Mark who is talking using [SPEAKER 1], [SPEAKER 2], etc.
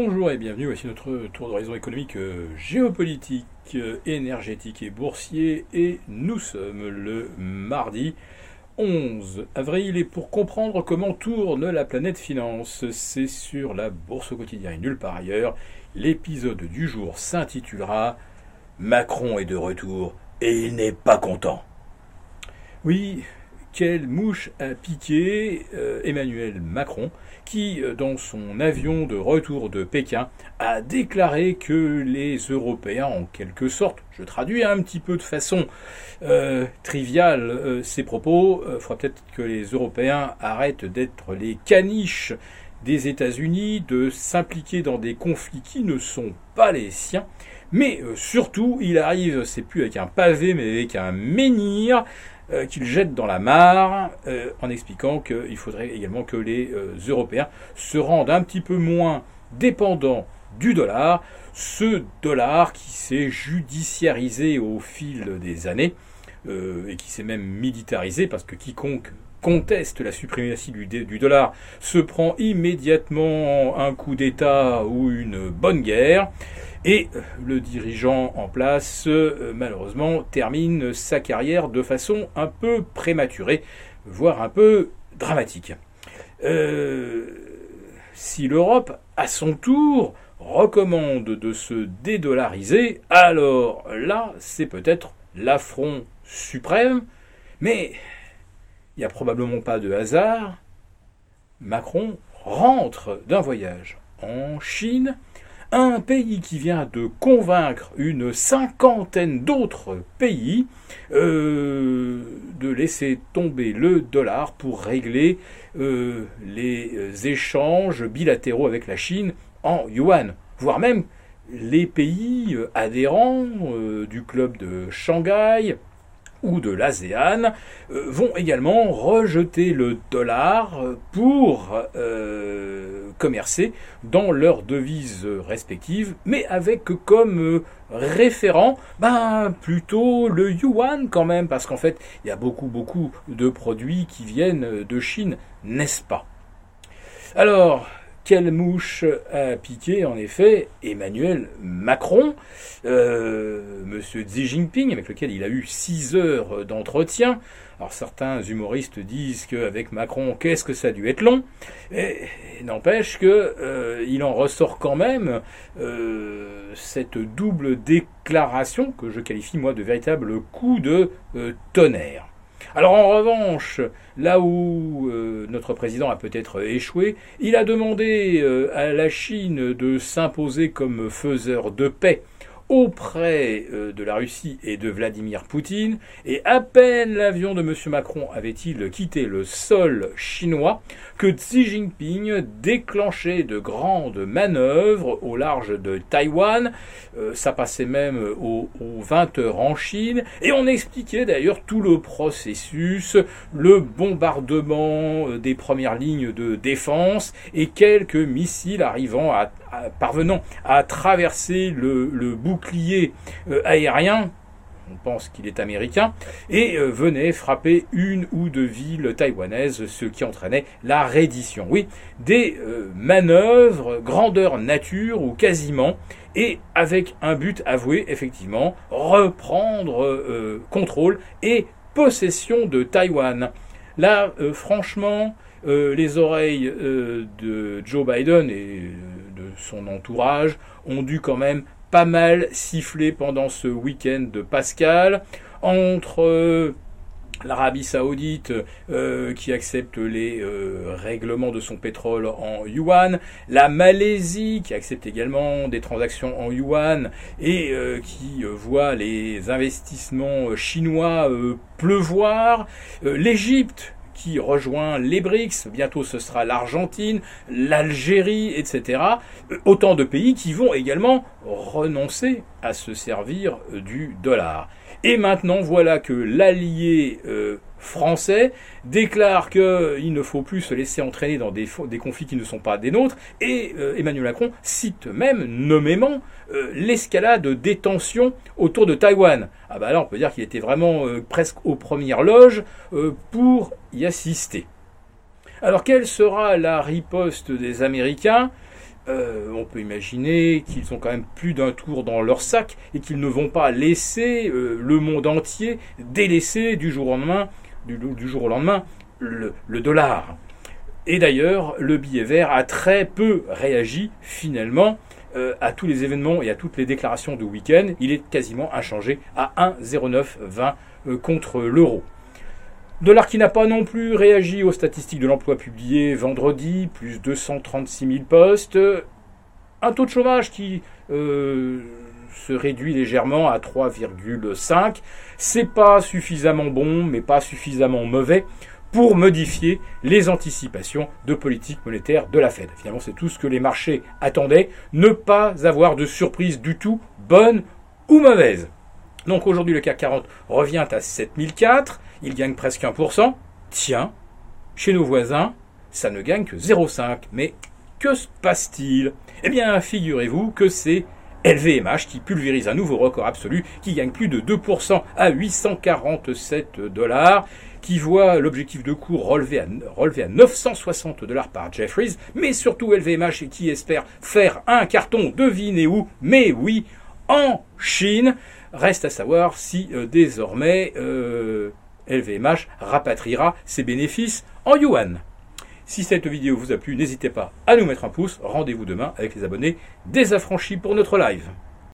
[SPEAKER 1] Bonjour et bienvenue, voici notre tour d'horizon économique, euh, géopolitique, euh, énergétique et boursier et nous sommes le mardi 11 avril et pour comprendre comment tourne la planète finance, c'est sur la bourse au quotidien et nulle part ailleurs. L'épisode du jour s'intitulera Macron est de retour et il n'est pas content. Oui, quelle mouche a piqué euh, Emmanuel Macron qui, euh, dans son avion de retour de Pékin, a déclaré que les Européens, en quelque sorte, je traduis un petit peu de façon euh, triviale ces propos, il faudra peut-être que les Européens arrêtent d'être les caniches des États-Unis, de s'impliquer dans des conflits qui ne sont pas les siens, mais surtout, il arrive, c'est plus avec un pavé, mais avec un menhir, euh, qu'il jette dans la mare euh, en expliquant qu'il faudrait également que les euh, Européens se rendent un petit peu moins dépendants du dollar, ce dollar qui s'est judiciarisé au fil des années et qui s'est même militarisé parce que quiconque conteste la suprématie du, du, dollar se prend immédiatement un coup d'État ou une bonne guerre. Et le dirigeant en place, euh, malheureusement, termine sa carrière de façon un peu prématurée, voire un peu dramatique. Euh, si l'Europe, à son tour, recommande de se dédollariser, alors là, c'est peut-être l'affront suprême, mais il n'y a probablement pas de hasard. Macron rentre d'un voyage en Chine un pays qui vient de convaincre une cinquantaine d'autres pays euh, de laisser tomber le dollar pour régler euh, les échanges bilatéraux avec la Chine en yuan, voire même les pays adhérents euh, du club de Shanghai, ou de l'ASEAN euh, vont également rejeter le dollar pour euh, commercer dans leurs devises respectives, mais avec comme euh, référent ben, plutôt le yuan quand même, parce qu'en fait il y a beaucoup beaucoup de produits qui viennent de Chine, n'est-ce pas? Alors, quelle mouche a piqué en effet Emmanuel Macron, euh, Monsieur Xi Jinping, avec lequel il a eu six heures d'entretien. Alors certains humoristes disent qu'avec Macron, qu'est-ce que ça a dû être long Et, n'empêche que euh, en ressort quand même euh, cette double déclaration que je qualifie moi de véritable coup de tonnerre. Alors en revanche, là où euh, notre président a peut-être échoué, il a demandé euh, à la Chine de s'imposer comme faiseur de paix auprès euh, de la Russie et de Vladimir Poutine, et à peine l'avion de M. Macron avait-il quitté le sol chinois que Xi Jinping déclenchait de grandes manœuvres au large de Taïwan. Euh, ça passait même aux, 20 heures en Chine, et on expliquait d'ailleurs tout le processus, le bombardement euh, des premières lignes de défense et quelques missiles arrivant à, parvenant à traverser le, le bouc bouclier euh, aérien, on pense qu'il est américain, et euh, venait frapper une ou deux villes taïwanaises, ce qui entraînait la reddition. Oui, des euh, manœuvres grandeur nature ou quasiment, et avec un but avoué, effectivement, reprendre contrôle et possession de Taïwan. Là, franchement, les oreilles de Joe Biden et son entourage ont dû quand même pas mal sifflé pendant ce week-end de Pascal. Entre euh, l'Arabie saoudite euh, qui accepte les euh, règlements de son pétrole en yuan, la Malaisie qui accepte également des transactions en yuan et qui voit les investissements chinois pleuvoir, l'Égypte qui rejoint les BRICS, bientôt ce sera l'Argentine, l'Algérie, etc. Autant de pays qui vont également renoncer à se servir du dollar. Et maintenant, voilà que l'allié euh, français déclare qu'il ne faut plus se laisser entraîner dans des, conflits qui ne sont pas des nôtres, et euh, Emmanuel Macron cite même nommément euh, l'escalade des tensions autour de Taïwan. Ah bah là, on peut dire qu'il était vraiment presque aux premières loges pour y assister. Alors, quelle sera la riposte des Américains? Euh, on peut imaginer qu'ils ont quand même plus d'un tour dans leur sac et qu'ils ne vont pas laisser euh, le monde entier délaisser du jour au lendemain, du, jour au lendemain le, dollar. Et d'ailleurs, le billet vert a très peu réagi finalement euh, à tous les événements et à toutes les déclarations de week-end. Il est quasiment inchangé à 1,0920 contre l'euro. Dollar qui n'a pas non plus réagi aux statistiques de l'emploi publiées vendredi, plus 236 000 postes. Un taux de chômage qui euh, se réduit légèrement à 3,5. C'est pas suffisamment bon, mais pas suffisamment mauvais pour modifier les anticipations de politique monétaire de la Fed. Finalement, c'est tout ce que les marchés attendaient, ne pas avoir de surprise du tout, bonne ou mauvaise. Donc aujourd'hui, le CAC 40 revient à 7004 il gagne presque 1%. Tiens, chez nos voisins, ça ne gagne que 0,5. Mais que se passe-t-il? Eh bien, figurez-vous que c'est LVMH qui pulvérise un nouveau record absolu, qui gagne plus de 2% à 847 dollars, qui voit l'objectif de cours relevé à, relevé à 960 dollars par Jeffries, mais surtout LVMH qui espère faire un carton, devinez où Mais oui, en Chine. Reste à savoir si euh, désormais euh, LVMH rapatriera ses bénéfices en yuan. Si cette vidéo vous a plu, n'hésitez pas à nous mettre un pouce. Rendez-vous demain avec les abonnés désaffranchis pour notre live.